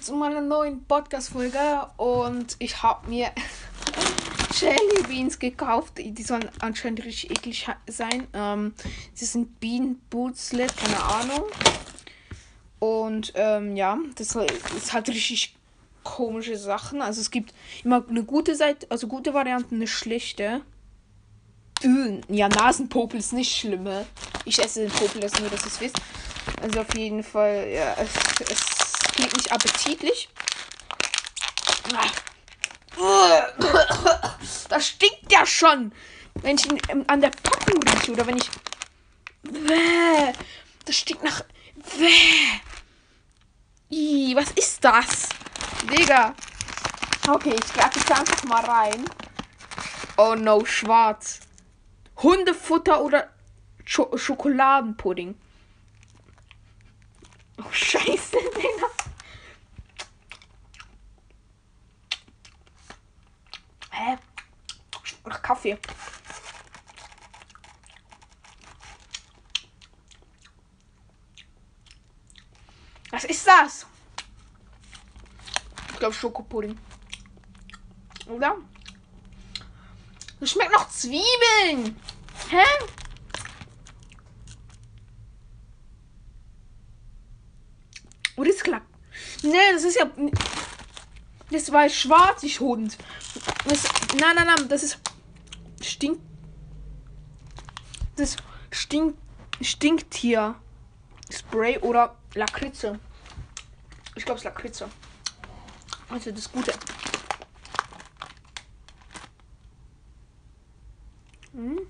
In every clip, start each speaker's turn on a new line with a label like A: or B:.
A: Leute zu meiner neuen Podcast-Folge und ich habe mir Jelly Beans gekauft. Die sollen anscheinend richtig eklig sein. Ähm, sie sind Bean Bootslet, keine Ahnung. Und ähm, ja, das ist halt richtig komische Sachen. Also es gibt immer eine gute Seite, also gute Variante, eine schlechte. Ja, Nasenpopel ist nicht schlimm. Ich esse den Popel, das nur, dass ihr es wisst. Also auf jeden Fall, ja, es, es klingt nicht appetitlich. Das stinkt ja schon. Wenn ich ihn an der Packung rieche oder wenn ich. Das stinkt nach. Was ist das? Digga. Okay, ich greife jetzt einfach mal rein. Oh no, schwarz. Hundefutter oder Sch Schokoladenpudding. Oh, scheiße, Digga. Hä? Nach Kaffee. Was ist das? Ich glaube Schokopudding. Oder? Das schmeckt noch Zwiebeln. Hä? Oder ist klar? Ne, das ist ja. Das war schwarzig Hund. Das, nein, nein, nein, das ist. Stinkt. Das stinkt. Stinkt hier. Spray oder Lakritze. Ich glaube, es ist Lakritze. Also das Gute. Hm?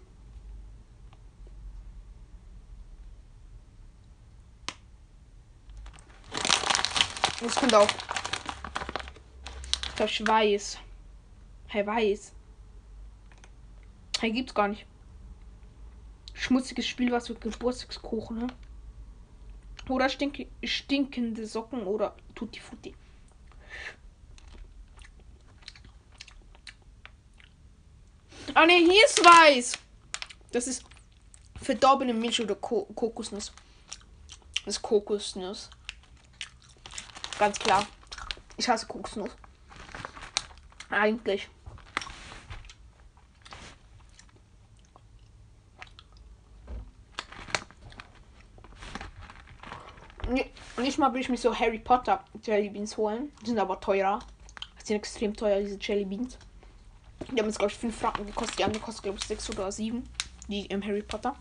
A: Das kommt auch. Das ist weiß. Hey, weiß. Hey, gibt's gar nicht. Schmutziges Spiel, was für Geburtstagskuchen, ne? Oder stink stinkende Socken oder Tutti Futti. Ah ne, hier ist weiß. Das ist verdorbene Milch oder Ko Kokosnuss. Das ist Kokosnuss. Ganz klar. Ich hasse Kokosnuss. Eigentlich. Nicht mal will ich mich so Harry Potter Jelly Beans holen. Die sind aber teurer. Die sind extrem teuer, diese Jelly Beans. Die haben jetzt, glaube ich, 5 Franken gekostet. Die andere kostet, glaube ich, 6 oder 7. Die im Harry Potter.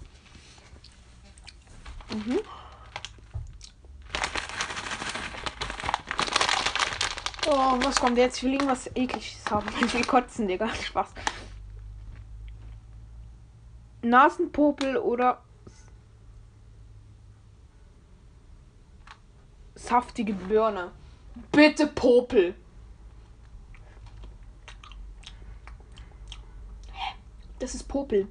A: Mhm. Oh, was kommt jetzt? Ich will irgendwas ekliges haben. Ich will kotzen, Digga. Spaß. Nasenpopel oder saftige Birne. Bitte Popel. Das ist Popel.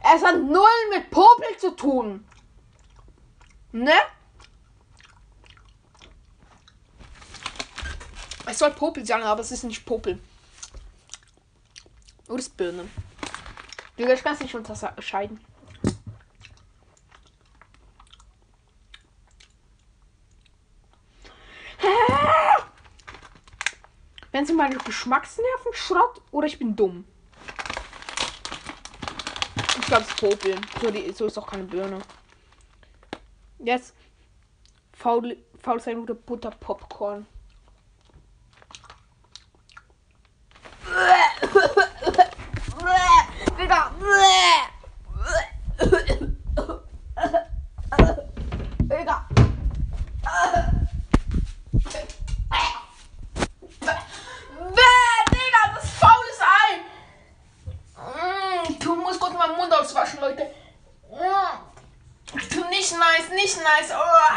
A: Es hat null mit Popel zu tun. Ne? Es soll Popel sein, aber es ist nicht Popel. Oder ist Birne. Ich kann es nicht unterscheiden. Sie meine Geschmacksnerven Schrott oder ich bin dumm. Ich glaube, es ist Popel. So, die, so ist auch keine Birne. Jetzt faul, faul sein oder Butter Popcorn. Digga. Digga. Digga, das faules Ei. Du musst kurz meinen Mund auswaschen, Leute. Du nicht nice, nicht nice. Du.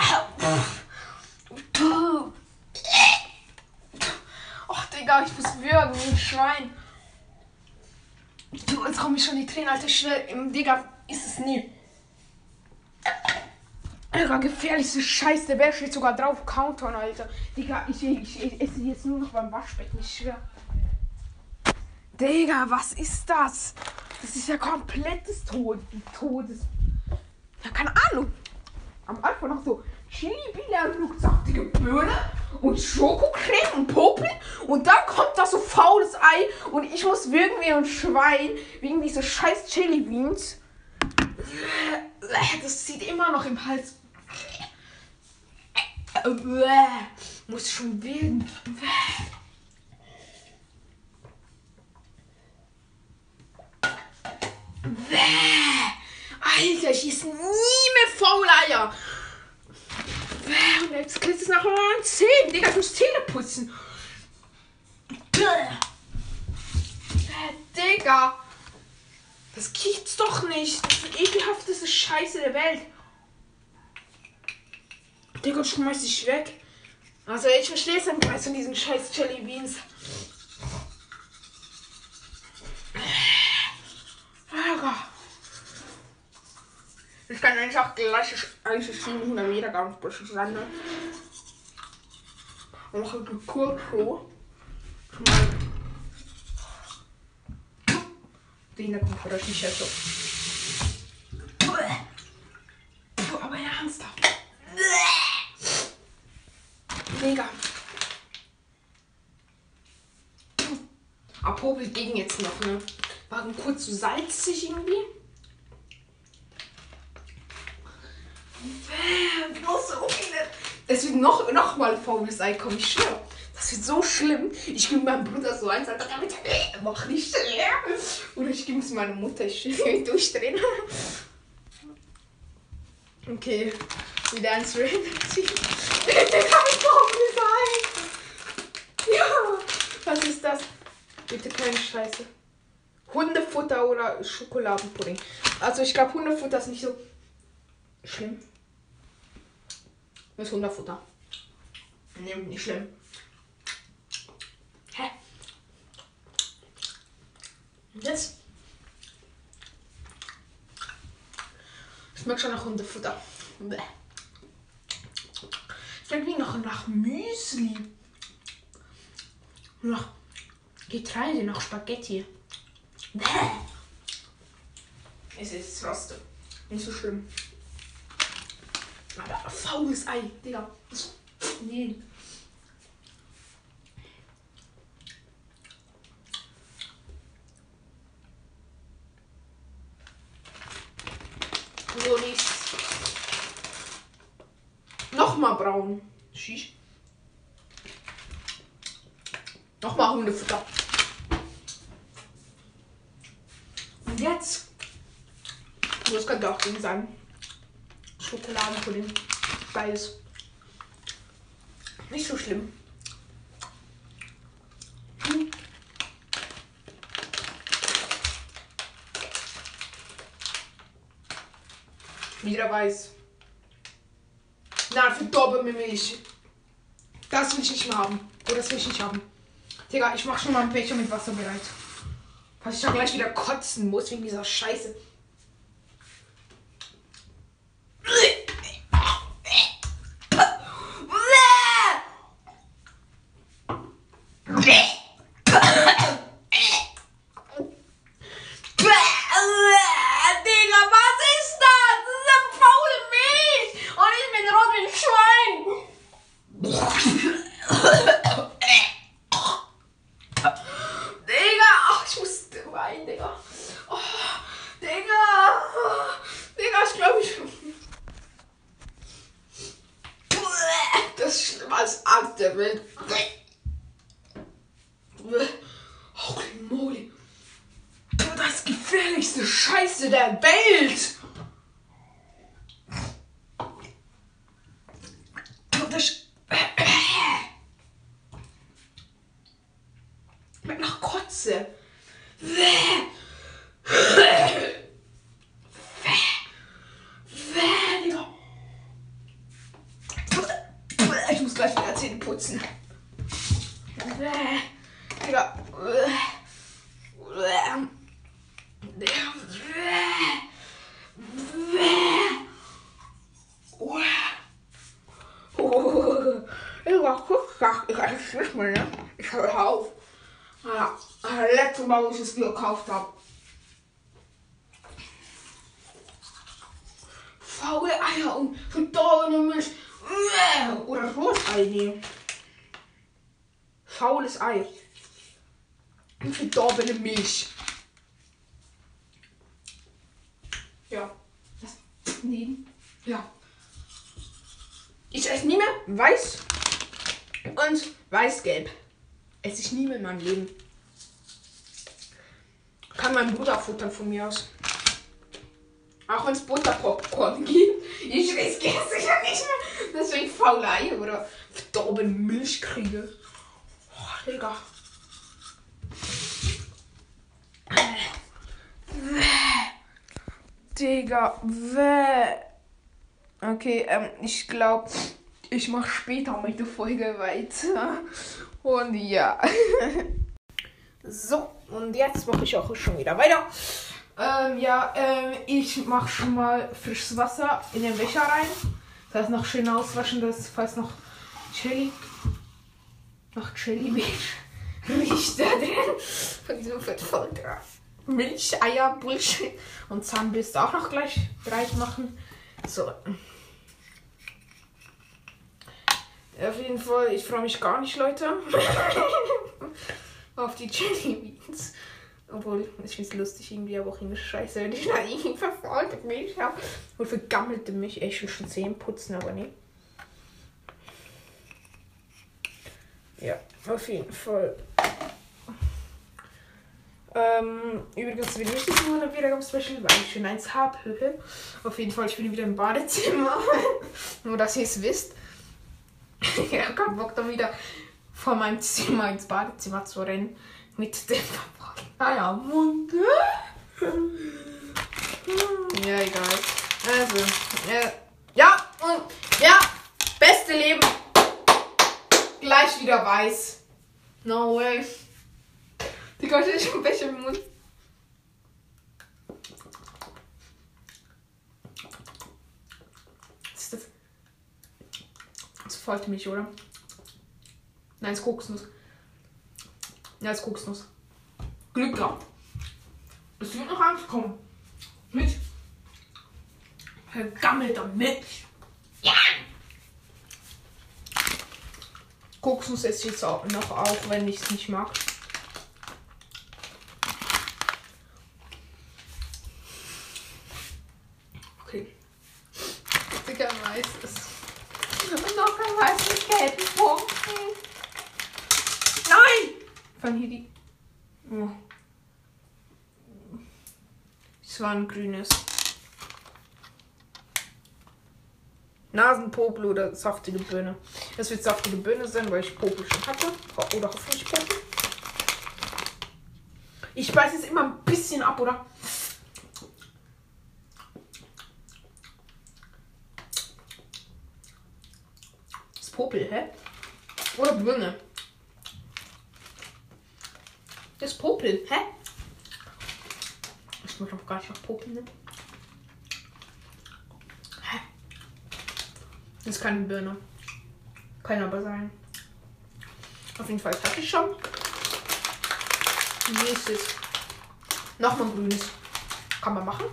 A: Ach, Digga, ich muss würgen wie ein Schwein. Du, jetzt kommen mir schon die Tränen, Alter. Schnell, Digga, ist es nie. Digga, gefährlichste Scheiß, der Bär steht sogar drauf. Countdown, Alter. Digga, ich, ich, ich esse jetzt nur noch beim Waschbecken, ich schwör. Digga, was ist das? Das ist ja komplettes Tod Todes. Ja, keine Ahnung. Am Anfang noch so und saftige Birne und Schokocreme und Popel und dann kommt da so faules Ei und ich muss wirken wie ein Schwein wegen dieser scheiß Chili Beans. Das zieht immer noch im Hals. Muss schon wirken. Alter, ich esse nie mehr faule Eier. Und jetzt kriegst du es nachher an den Zähnen. Digga, ich muss Zähne putzen. Digga. Das gibt's doch nicht. Das ist die ekelhafteste Scheiße der Welt. Digga, schmeiß dich weg. Also ich verstehe es nicht von diesen scheiß Jelly Beans. Digga. Ich kann einfach gleich eigentlich 700 Meter ganz bisschen landen. Und mache eine Kurve. Den kommt vielleicht nicht so. Aber ernsthaft. Mega. Apropos ging jetzt noch, ne? War kurz zu salzig irgendwie. Bloß so viele. Es wird noch, noch mal faules Ei kommen, ich schwöre. Das wird so schlimm. Ich gebe meinem Bruder so eins, sage, damit mach nicht. Oder ich gebe es meiner Mutter, ich will durchdrehen. Okay, wieder eins random. Der kann ich faules Ei. Ja, was ist das? Bitte keine Scheiße. Hundefutter oder Schokoladenpudding. Also ich glaube Hundefutter ist nicht so schlimm. Das ist Hundefutter. Nee, nicht schlimm. Hä? Und jetzt? Schmeckt schon nach Hundefutter. Bäh. Schmeckt wie noch nach Müsli. Nach Getreide, nach Spaghetti. Bäh. Es ist Roste. Nicht so schlimm. Aber faules Ei, Digga. Nee. So. Nochmal braun. Schisch. Nochmal Hundefutter. Und jetzt. Das könnte auch Ding sein. Schokoladenpudding. Beides. Nicht so schlimm. Hm. Wieder weiß. Na, verdorben Milch. Das will ich nicht mehr haben. Oder das will ich nicht haben. Digga, ich mach schon mal einen Becher mit Wasser bereit. Falls ich dann gleich wieder kotzen muss wegen dieser Scheiße. Digga, was ist das? Das ist eine faule Milch. Und ich bin rot wie ein Schwein. Digga, ach, ich muss weinen, Digga. Oh, Digga. Digga, ich glaube, ich. Das ist schlimmer als Angst der Welt. Holy moly. Das gefährlichste Scheiße der Welt. Das. Mit nach Kotze. Ich muss gleich wieder Zähne putzen. Digga. Digga, guck, ich esse nicht mehr, ne? Ich höre auf. Ja, das letzte Mal, wo ich es gekauft habe. Faule Eier und verdorbene Milch. Oder rohes Ei nehmen. Faules Ei. Und verdorbene Milch. Ja. Das nehmen. Ja. Ich esse nie mehr weiß und weiß-gelb. Esse ich nie mehr in meinem Leben. Kann mein Bruder futtern von mir aus. Auch wenn es Butterpopcorn gibt. Ich riskiere es sicher nicht mehr, dass ich faule Eier oder verdorbene Milch kriege. Digga. Digga, wäh. Okay, ähm, ich glaube, ich mache später mit der Folge weiter. Und ja. so, und jetzt mache ich auch schon wieder weiter. Ähm, ja, ähm, ich mache schon mal frisches Wasser in den Becher rein. Das heißt, noch schön auswaschen, das falls noch Chili, noch Chili riecht da drin. Von diesem Fettfolter. Milch, Eier, Bullshit und Zahnbürste auch noch gleich bereit machen. So. Auf jeden Fall, ich freue mich gar nicht, Leute. auf die Jelly Beans. Obwohl, ich finde es lustig irgendwie, aber auch irgendwie scheiße, wenn ich da irgendwie verfaulte Milch habe. Und vergammelte Milch. Ich will schon Zähne putzen, aber nee. Ja, auf jeden Fall. Ähm, übrigens will ich nicht nur ein Wiedergaben-Special, weil ich schon eins habe. Auf jeden Fall, ich bin wieder im Badezimmer. nur, dass ihr es wisst. ich habe keinen Bock, dann wieder von meinem Zimmer ins Badezimmer zu rennen. Mit dem Eiermund. ja, egal. Also, äh, ja, und ja, beste Leben. Gleich wieder weiß. No way. Die Gott ist schon Becher im Mund. Was ist das? Das ist Vollmilch, oder? Nein, es ist Kokosnuss. Ja, es ist Kokosnuss. Glück gehabt. Es wird noch eins kommen. Mit vergammelter Milch. Esse ich jetzt auch noch auf, wenn ich es nicht mag. Okay. Dicker weiß es. Und noch ein weiß mit gelben Punkten. Nein! Fang hier die. Oh. Es war ein grünes. Nasenpopel oder saftige Birne. Es wird saftige Birne sein, weil ich Popel schon hatte. Oder hoffentlich Popel. Ich beiß jetzt immer ein bisschen ab, oder? Das ist Popel, hä? Oder Birne? Das ist Popel, hä? Ich muss noch gar nicht nach Popel nehmen. Hä? Das ist keine Birne. Kann aber sein. Auf jeden Fall hatte ich schon. Nächstes. Nochmal grünes. Kann man machen.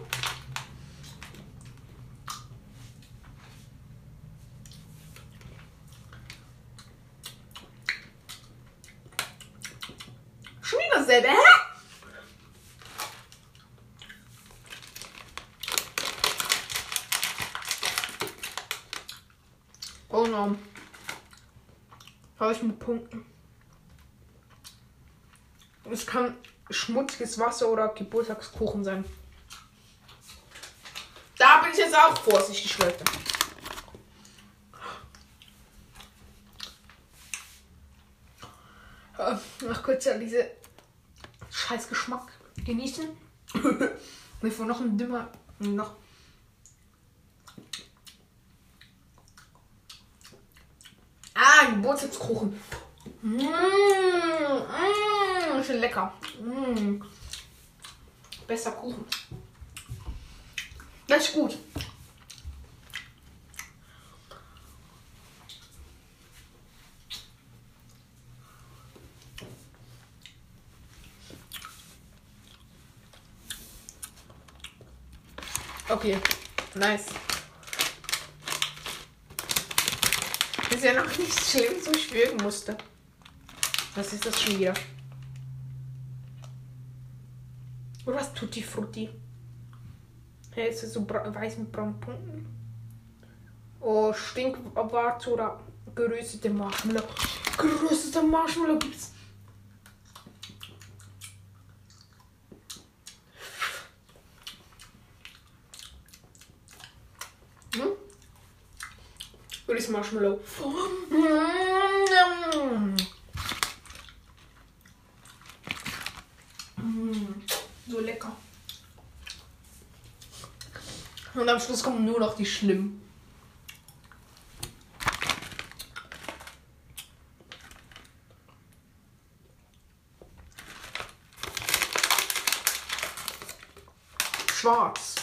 A: Schon wieder dasselbe. Hä? Oh no. Ich mit Punkten. Es kann schmutziges Wasser oder Geburtstagskuchen sein. Da bin ich jetzt auch vorsichtig, Leute. Äh, Noch kurz ja diese scheiß Geschmack genießen. Bevor noch ein dümmer noch Geburtstagskuchen. Mmh, mmh, schön lecker. Mmh. Besser Kuchen. Das ist gut. Okay, nice. Das ist ja noch nicht schlimm, so ich musste. Was ist das schon wieder? Oder was Tutti Frutti? Hey, ist das so weiß mit braunen Punkten? Oh, Stinkwart oder geröstete Marshmallow. Geröstete Marshmallow gibt's. Oder ist Marshmallow? Mm, So lecker. Und am Schluss kommen nur noch die schlimmen. Schwarz.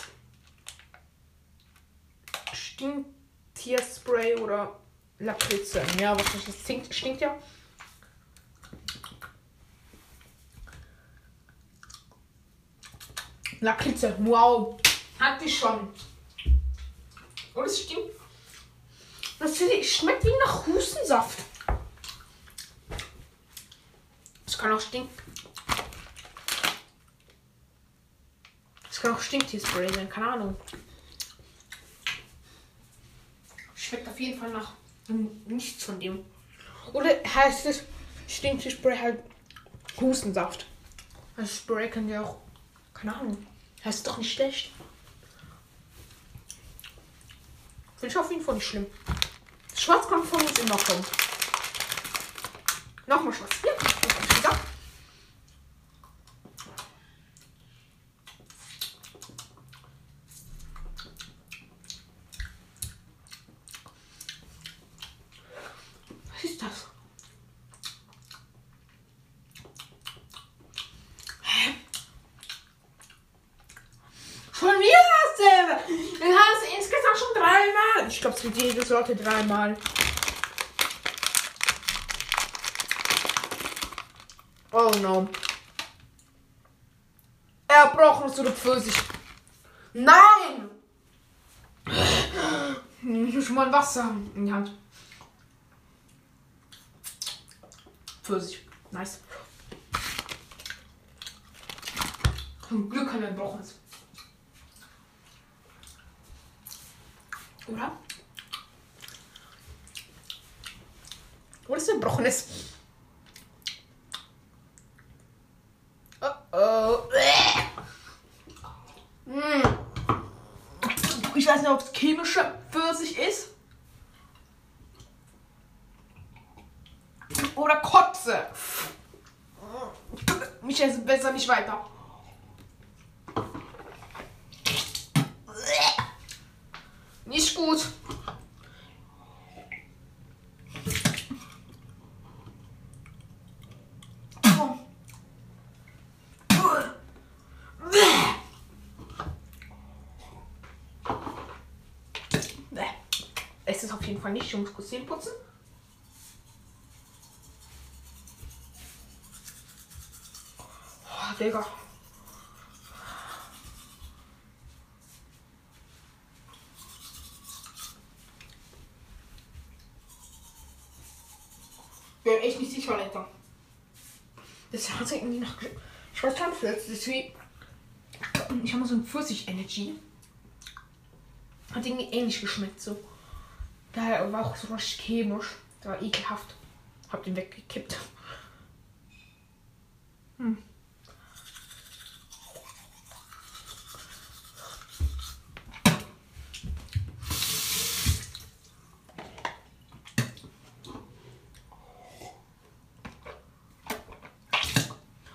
A: Stinktierspray oder Lakritze. Ja, was das? Stinkt, stinkt ja. Lakritze. Wow. Hatte ich schon. Und es stinkt. Das schmeckt wie nach Hustensaft. Es kann auch stinken. Es kann auch Stinktierspray sein, keine Ahnung. Schmeckt auf jeden Fall nach nichts von dem. Oder heißt es Stinktierspray halt Hustensaft? Das Spray kann ja auch, keine Ahnung, heißt doch nicht schlecht. Finde ich auf jeden Fall nicht schlimm. Schwarz kann von uns immer kommen. Nochmal schwarz. Ja, das hab ich gesagt. Was ist das? Hä? Schon wieder dasselbe. Wir haben es insgesamt schon dreimal. Ich glaube, es wird jede Sorte dreimal. Oh no. Erbrochenes oder Pfirsich. Nein! Ich muss schon mal Wasser in die Hand. Pfirsich. Nice. Zum Glück kein Erbrochenes. Oder? Oder ist Erbrochenes? Oh oh. Ich weiß nicht, ob es chemische Pfirsich ist. Oder Kotze. Ich esse besser nicht weiter. Nicht gut. Es ist auf jeden Fall nicht, ich muss kurz Zähne putzen. Oh, Digga. bin echt nicht sicher, Alter. Das hat irgendwie nach ist wie. Ich habe mal so ein Pfirsich-Energy. Hat irgendwie ähnlich geschmeckt so. Daher war auch so was chemisch. Das war ekelhaft. Hab den weggekippt. Hm.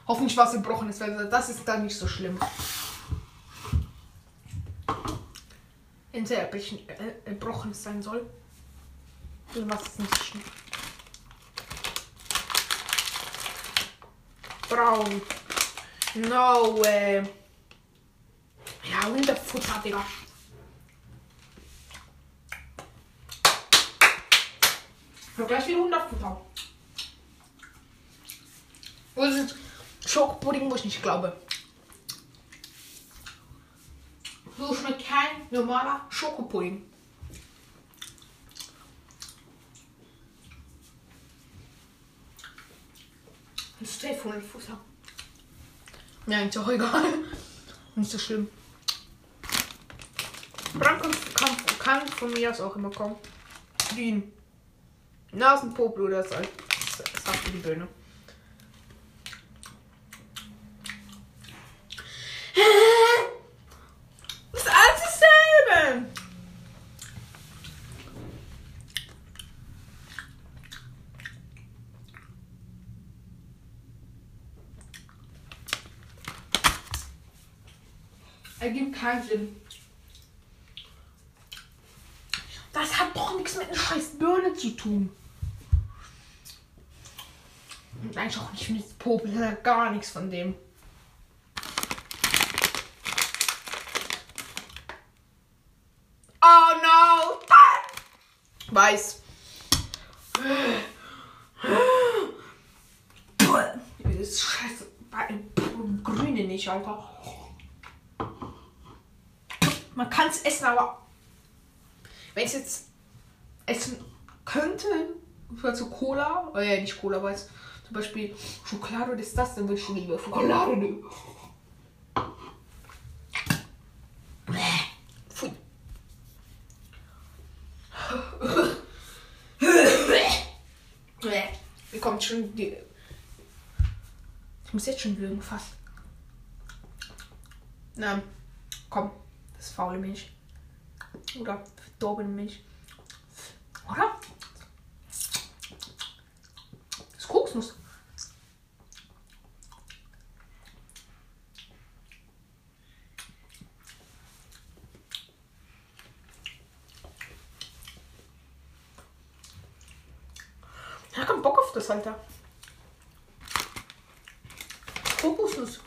A: Hoffentlich war es gebrochenes, weil das ist dann nicht so schlimm. Wenn äh, erbrochenes sein soll, dann war es nicht so schlimm. Braun. No way. Ja, Hundefutter, Digga. Ja, gleich wieder Hundefutter. Wo ist? Schokopudding, wo ich nicht glaube. So schmeckt kein normaler Schokopudding. Das ist 1200 Futter. Mir eigentlich auch egal. Nicht so schlimm. Brand kann, kann, von mir aus auch immer kommen. Ein Nasenpopel oder so. Das sagt die Böhne. Das ist alles dasselbe. Ergibt keinen Sinn. Das hat doch nichts mit einer scheiß Birne zu tun. Und eigentlich auch nicht mit Popel, hat gar nichts von dem. Oh no! Weiß. Das ist scheiße. Grüne nicht, Alter. Man kann es essen, aber wenn ich jetzt essen könnte, also Cola, äh, ja, nicht Cola, aber zum Beispiel Schokolade oder ist das, dann würde ich lieber Schokolade nehmen. Pfui. Mir kommt schon die. Ich muss jetzt schon würgen, fast. Na, komm, das faule Milch. Oder verdorbene Milch. Oder? Das Kokosnuss. Ich hab keinen Bock auf das, Alter. Kokosnuss.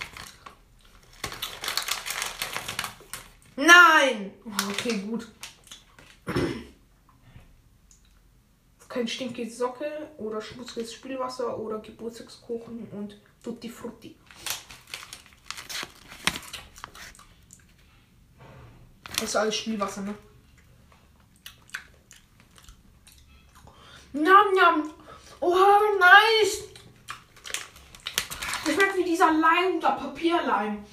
A: Nein! Oh, Okay, gut. Kein stinkige Socke oder schmutziges Spielwasser oder Geburtstagskuchen und Tutti Frutti. Das ist alles Spielwasser, ne? Njam, njam. Oha, nice. Das schmeckt wie dieser Leim, der Papierleim.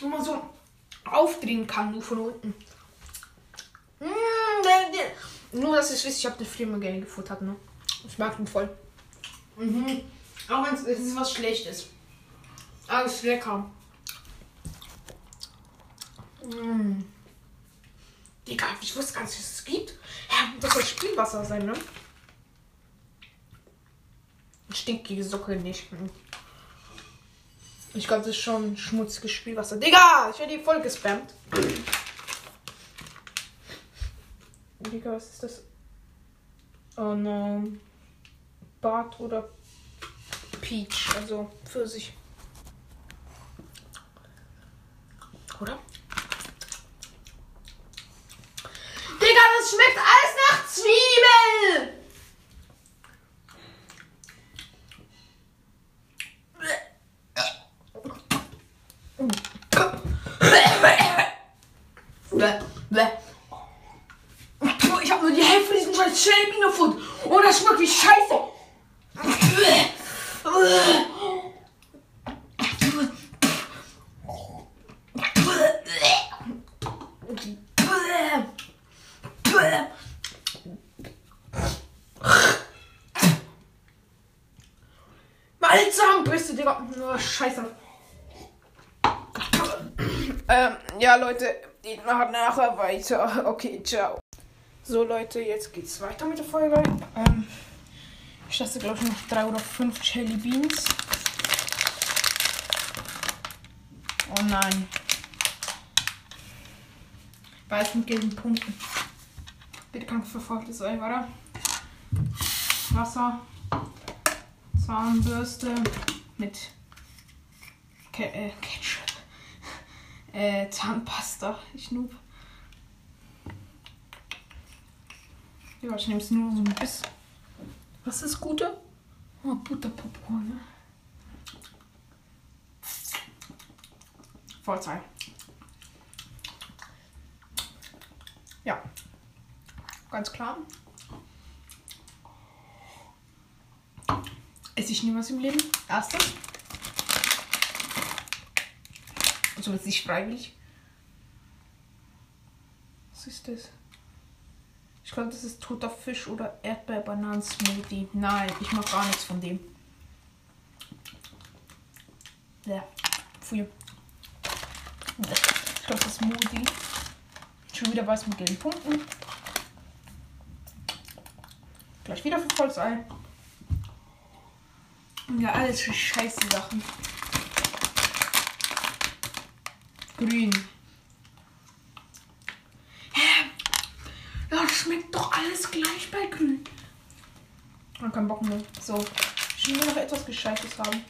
A: Wo man so kann, nur von unten. Mm, der. Nur, dass ich wisst, ich habe den Firma gerne gefuttert, ne? Ich mag ihn voll. Mhm. Auch wenn es ist was Schlechtes. Aber es ist lecker. Mm. Digga, ich wusste gar nicht, dass es gibt. Ja, das soll Spielwasser sein, ne? Stinkige Socke nicht. Ich glaube, das ist schon schmutziges Spielwasser. Digga, ich werde hier voll gespammt. Digga, was ist das? Oh no. Bart oder Peach, also Pfirsich. Oder? Digga, das schmeckt alles nach Zwiebel! Bäh, bäh. Ich habe nur die Hälfte von diesem scheiß Shelby gefunden. Und das schmeckt wie Scheiße. Meine Zahnbürste, Digga. Oh, Scheiße. Ähm, ja, Leute, ich mache nachher weiter. Okay, ciao. So, Leute, jetzt geht's weiter mit der Folge. Ähm, ich lasse, glaube ich, noch drei oder fünf Jelly Beans. Oh nein. Weiß mit gelben Punkten. Bitte kann verfolgt sein, oder? Wasser. Zahnbürste mit Ke äh, Ketchup. Äh, Zahnpasta. Ich noob. Ja, ich nehme es nur so ein bisschen. Was ist Gute? Oh, Butterpopcorn, ne? Vollzeit. Ja. Ganz klar. esse ich niemals im Leben. Erstens. Also jetzt nicht freiwillig. Was ist das? Ich glaube, das ist toter Fisch oder Erdbeer-Bananen-Smoothie. Nein, ich mag gar nichts von dem. Ja, pfui. Ich glaube, das ist Smoothie. Schon wieder was mit gelben Punkten. Gleich wieder für Volksei. Ja, alles für scheiße Sachen. Grün. Hä? Ja, das schmeckt doch alles gleich bei Grün. Ich hab keinen Bock mehr. So. Ich will nur noch etwas Gescheites haben.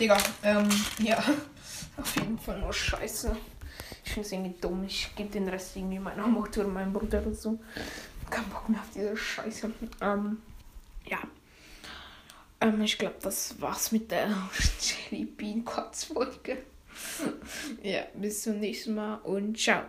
A: Digga, ähm, ja. Auf jeden Fall nur Scheiße. Ich finde es irgendwie dumm. Ich gebe den Rest irgendwie meiner Mutter und meinem Bruder dazu. Kein Bock mehr auf diese Scheiße. Ähm, ja. Ähm, ich glaube, das war's mit der Jelly Bean Folge. ja, bis zum nächsten Mal und ciao.